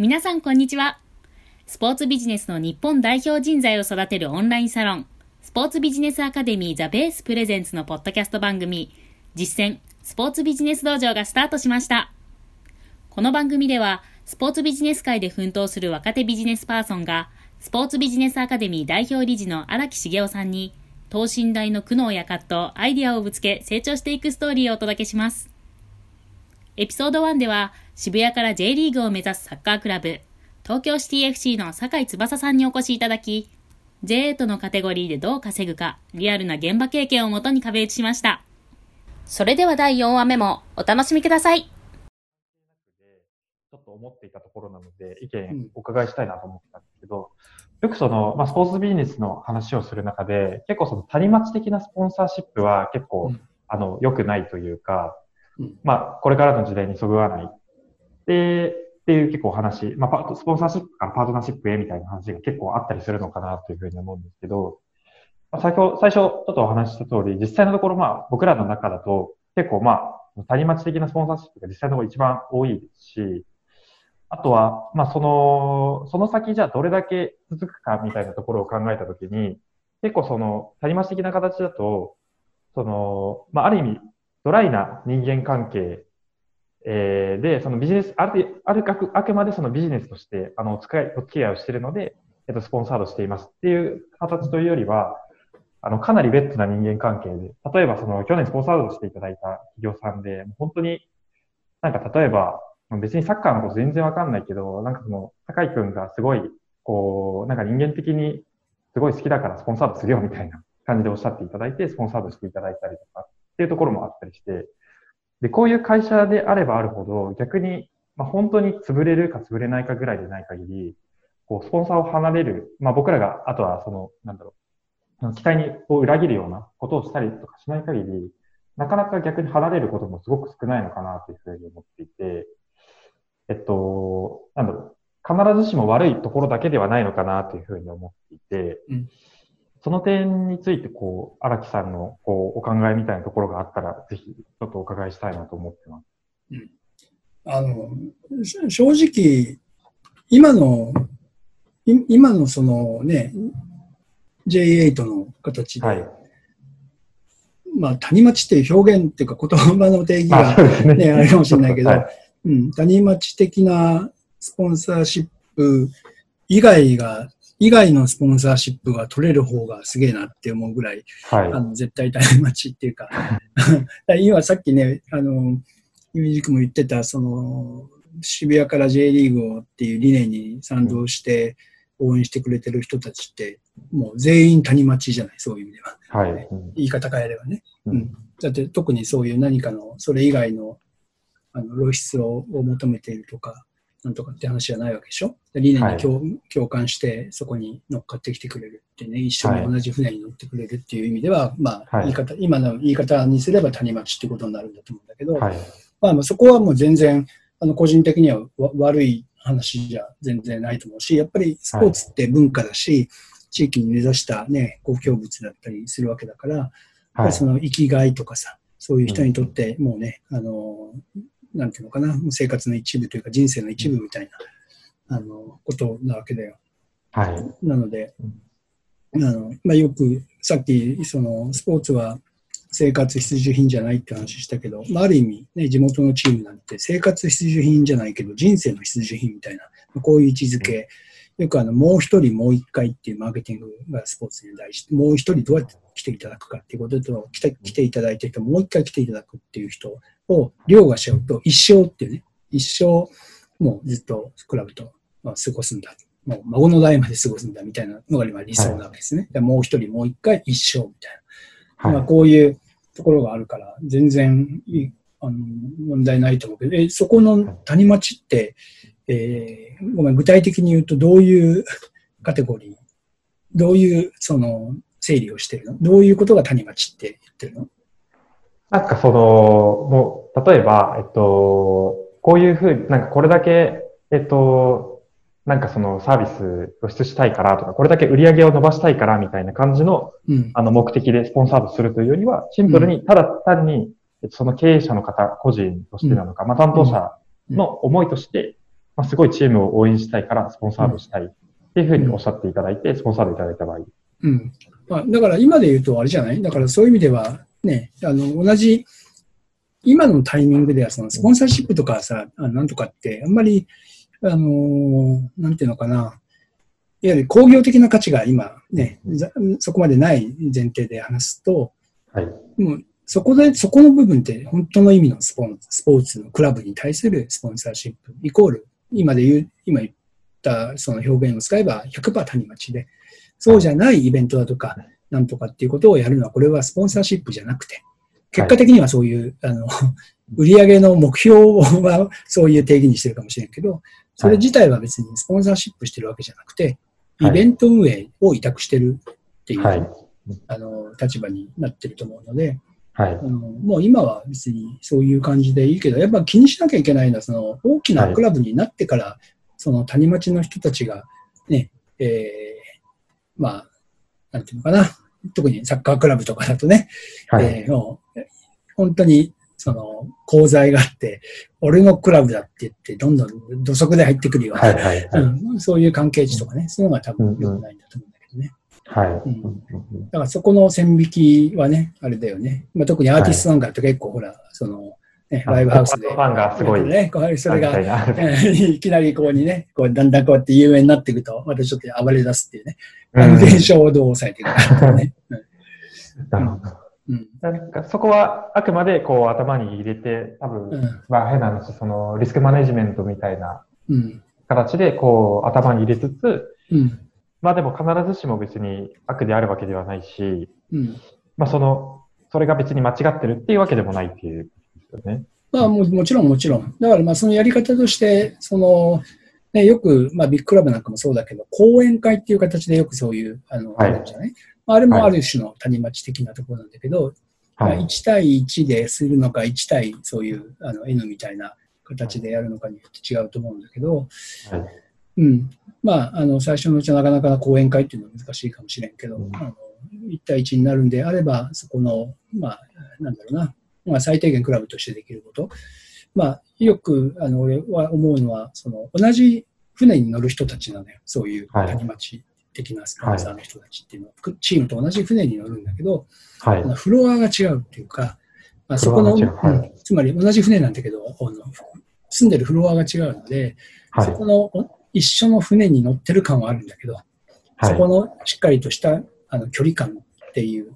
皆さんこんにちは。スポーツビジネスの日本代表人材を育てるオンラインサロン、スポーツビジネスアカデミーザベースプレゼンツのポッドキャスト番組、実践スポーツビジネス道場がスタートしました。この番組では、スポーツビジネス界で奮闘する若手ビジネスパーソンが、スポーツビジネスアカデミー代表理事の荒木茂雄さんに、等身大の苦悩や葛藤、アイディアをぶつけ成長していくストーリーをお届けします。エピソード1では、渋谷から J リーグを目指すサッカークラブ、東京シティ FC の酒井翼さんにお越しいただき、J8 のカテゴリーでどう稼ぐか、リアルな現場経験をもとに壁打ちしました。それでは第4話目もお楽しみください。ちょっと思っていたところなので、意見お伺いしたいなと思ってたんですけど、よくその、まあ、スポーツビジネスの話をする中で、結構その谷町的なスポンサーシップは結構、うん、あの、良くないというか、まあ、これからの時代にそぐわない。で、っていう結構話、まあ、スポンサーシップからパートナーシップへみたいな話が結構あったりするのかなというふうに思うんですけど、まあ、先ほど、最初ちょっとお話しした通り、実際のところまあ、僕らの中だと結構まあ、谷町的なスポンサーシップが実際のところ一番多いですし、あとは、まあ、その、その先じゃあどれだけ続くかみたいなところを考えたときに、結構その、谷町的な形だと、その、まあ、ある意味、ドライな人間関係、えー、で、そのビジネス、ある、あるあく、あくまでそのビジネスとして、あの、お付き合い、お付き合いをしているので、えっと、スポンサードしていますっていう形というよりは、あの、かなりベッドな人間関係で、例えばその、去年スポンサードしていただいた企業さんで、本当に、なんか例えば、別にサッカーのこと全然わかんないけど、なんかその、高井くんがすごい、こう、なんか人間的にすごい好きだからスポンサードするよみたいな感じでおっしゃっていただいて、スポンサードしていただいたりとか、っていうところもあったりして、で、こういう会社であればあるほど、逆に、まあ、本当に潰れるか潰れないかぐらいでない限り、こう、スポンサーを離れる、まあ僕らが、あとはその、なんだろう、期待にを裏切るようなことをしたりとかしない限り、なかなか逆に離れることもすごく少ないのかなというふうに思っていて、えっと、なんだろう、必ずしも悪いところだけではないのかなというふうに思っていて、うん。その点について、こう、荒木さんの、こう、お考えみたいなところがあったら、ぜひ、ちょっとお伺いしたいなと思ってます。うん。あの、正直、今の、今のそのね、J8 の形で、はい、まあ、谷町っていう表現っていうか言葉の定義がね、ねあるかもしれないけど、はい、うん、谷町的なスポンサーシップ以外が以外のスポンサーシップが取れる方がすげえなって思うぐらい、はい、あの絶対大待ちっていうか 今さっきね、あの、ユミジクも言ってた、その、渋谷から J リーグをっていう理念に賛同して応援してくれてる人たちって、もう全員谷町じゃない、そういう意味では。はい。言い方変えればね。うん。だって特にそういう何かの、それ以外の、あの、露出を求めているとか、なんとかって話じゃないわけでしょ？理念に共はい、共感して、そこに乗っかってきてくれるってね、一緒に同じ船に乗ってくれるっていう意味では、はい、まあ、言い方、今の言い方にすれば谷町ってことになるんだと思うんだけど、はい、まあ、まあ、そこはもう全然、あの、個人的には悪い話じゃ全然ないと思うし、やっぱりスポーツって文化だし、地域に根ざしたね、公共物だったりするわけだから、やっぱりその生きがいとかさ、そういう人にとってもうね、あの、なんていうのかな、生活の一部というか人生の一部みたいな、あの、ことなわけだよ。はい。なので、あの、まあ、よく、さっき、その、スポーツは生活必需品じゃないって話したけど、まあ、ある意味、ね、地元のチームなんて生活必需品じゃないけど、人生の必需品みたいな、こういう位置づけ、よくあの、もう一人もう一回っていうマーケティングがスポーツに大事。もう一人どうやって来ていただくかっていうことと、来て来ていただいて人、もう一回来ていただくっていう人を凌駕しちゃうと、一生っていうね、一生、もうずっとクラブと過ごすんだ。もう孫の代まで過ごすんだみたいなのが今理想なわけですね。はい、もう一人もう一回一生みたいな。はい、まあこういうところがあるから、全然あの問題ないと思うけど、え、そこの谷町って、えー、ごめん、具体的に言うとどういう カテゴリー、どういうその整理をしてるの？どういうことが谷町って言ってるの？なんかその、もう、例えば、えっと、こういうふうに、なんかこれだけ、えっと、なんかそのサービス露出したいからとか、これだけ売り上げを伸ばしたいからみたいな感じの、うん、あの目的でスポンサードするというよりは、シンプルに、ただ単に、その経営者の方、個人としてなのか、うん、まあ担当者の思いとして、まあ、すごいチームを応援したいからスポンサードしたい。っていうふうにおっしゃっていただいて、スポンサードいただいた場合。うん。まあ、だから今で言うとあれじゃない？だからそういう意味では、ね、あの、同じ、今のタイミングではそのスポンサーシップとかさ、あなんとかってあんまり、あのー、なんていうのかな、いわゆる工業的な価値が今ね、そこまでない前提で話すと、はい、もうそこで、そこの部分って本当の意味のスポンスポーツのクラブに対するスポンサーシップ、イコール、今で言う、今言ったその表現を使えば100%谷町で、そうじゃないイベントだとか、なんとかっていうことをやるのは、これはスポンサーシップじゃなくて、結果的にはそういう、あの、売上の目標はそういう定義にしてるかもしれんけど、それ自体は別にスポンサーシップしてるわけじゃなくて、イベント運営を委託してるっていう、はい、あの立場になってると思うので、はい、あのもう今は別にそういう感じでいいけど、やっぱ気にしなきゃいけないのは、その大きなクラブになってから、はい、その谷町の人たちがね、えー、まあ、なんていうのかな、特にサッカークラブとかだとね、はい、えー、もう本当にその功罪があって、俺のクラブだって言って、どんどん土足で入ってくるような、はいはいはい。うん、そういう関係値とかね、そういうのが多分良くないんだと思うね。はい。うん、だからそこの線引きはね、あれだよね。まあ、特にアーティストなんかって結構ほら、その、ね、ライブハウスで。ファンがすごい。ね、それが、いきなりここにね、こうだんだんこうやって有名になっていくと、またちょっと暴れ出すっていうね。あの現象をどう抑えていくかね。なるほど。うん、なんかそこはあくまでこう頭に入れて、多分、うん、まあ変な話、そのリスクマネジメントみたいな形でこう頭に入れつつ、うん、まあでも必ずしも別に悪であるわけではないし、うん、まあその、それが別に間違ってるっていうわけでもないっていう。ですよね。まあももちろんもちろん。だからまあそのやり方として、その、ね、よく、まあビッグクラブなんかもそうだけど、講演会っていう形でよくそういう、あの、はい、じゃない？あれもある種の谷町的なところなんだけど、はい、1対1でするのか、1対そういうあの N みたいな形でやるのかによって違うと思うんだけど、はい、うん。まあ、あの、最初のうちはなかなか講演会っていうのは難しいかもしれんけど、うん、あの1対1になるんであれば、そこの、まあ、なんだろうな、まあ、最低限クラブとしてできること。まあ、よく、あの、俺は思うのは、その、同じ船に乗る人たちなのよ。そういう谷町的なスポンサーの人たちっていうのは、はい、チームと同じ船に乗るんだけど、はい、フロアが違うっていうか、まあ、そこの、はい、つまり同じ船なんだけど、住んでるフロアが違うので、はい、そこの一緒の船に乗ってる感はあるんだけど、そこのしっかりとしたあの距離感っていう、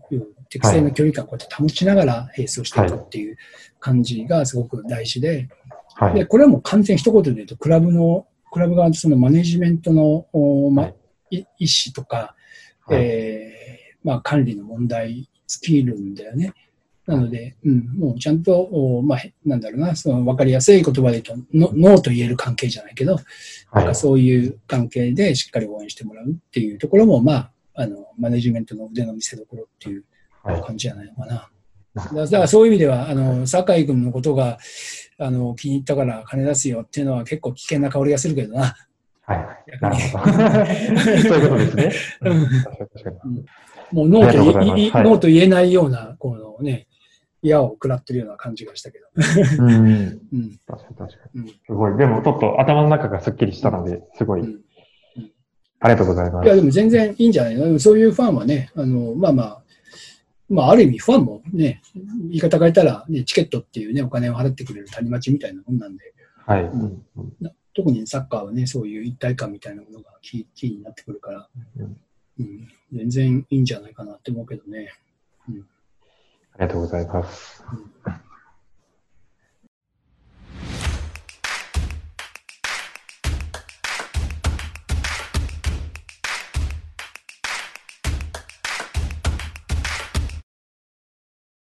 適正な距離感をこうやって保ちながら並走していくっていう感じがすごく大事で、でこれはもう完全一言で言うと、クラブの、クラブ側のそのマネジメントの、ま意思とか、はい、えー、まあ、管理の問題尽きるんだよね。なので、うん、もうちゃんと、まあ、なんだろうな、その分かりやすい言葉で言うと、ノノーと言える関係じゃないけど、なんかそういう関係でしっかり応援してもらうっていうところも、まあ、あの、マネジメントの腕の見せ所っていう感じじゃないのかな。はい、だからそういう意味では、あの、酒井君のことが、あの、気に入ったから金出すよっていうのは結構危険な香りがするけどな。はい。なるほど。そういうことですね。うん。もうノーと言、はい、ノーと言えないような、このね、矢を食らってるような感じがしたけど。うん。うん、確かに確かに、うん。すごい。でもちょっと頭の中がすっきりしたので、すごい。うんありがとうございます。いや、でも全然いいんじゃないの？そういうファンはね、あの、まあまあ、まあ、ある意味ファンもね、言い方変えたら、ね、チケットっていうね、お金を払ってくれる谷町みたいなもんなんで、はい。うん、特にサッカーはね、そういう一体感みたいなものがキーになってくるから、うん、全然いいんじゃないかなって思うけどね。うん、ありがとうございます。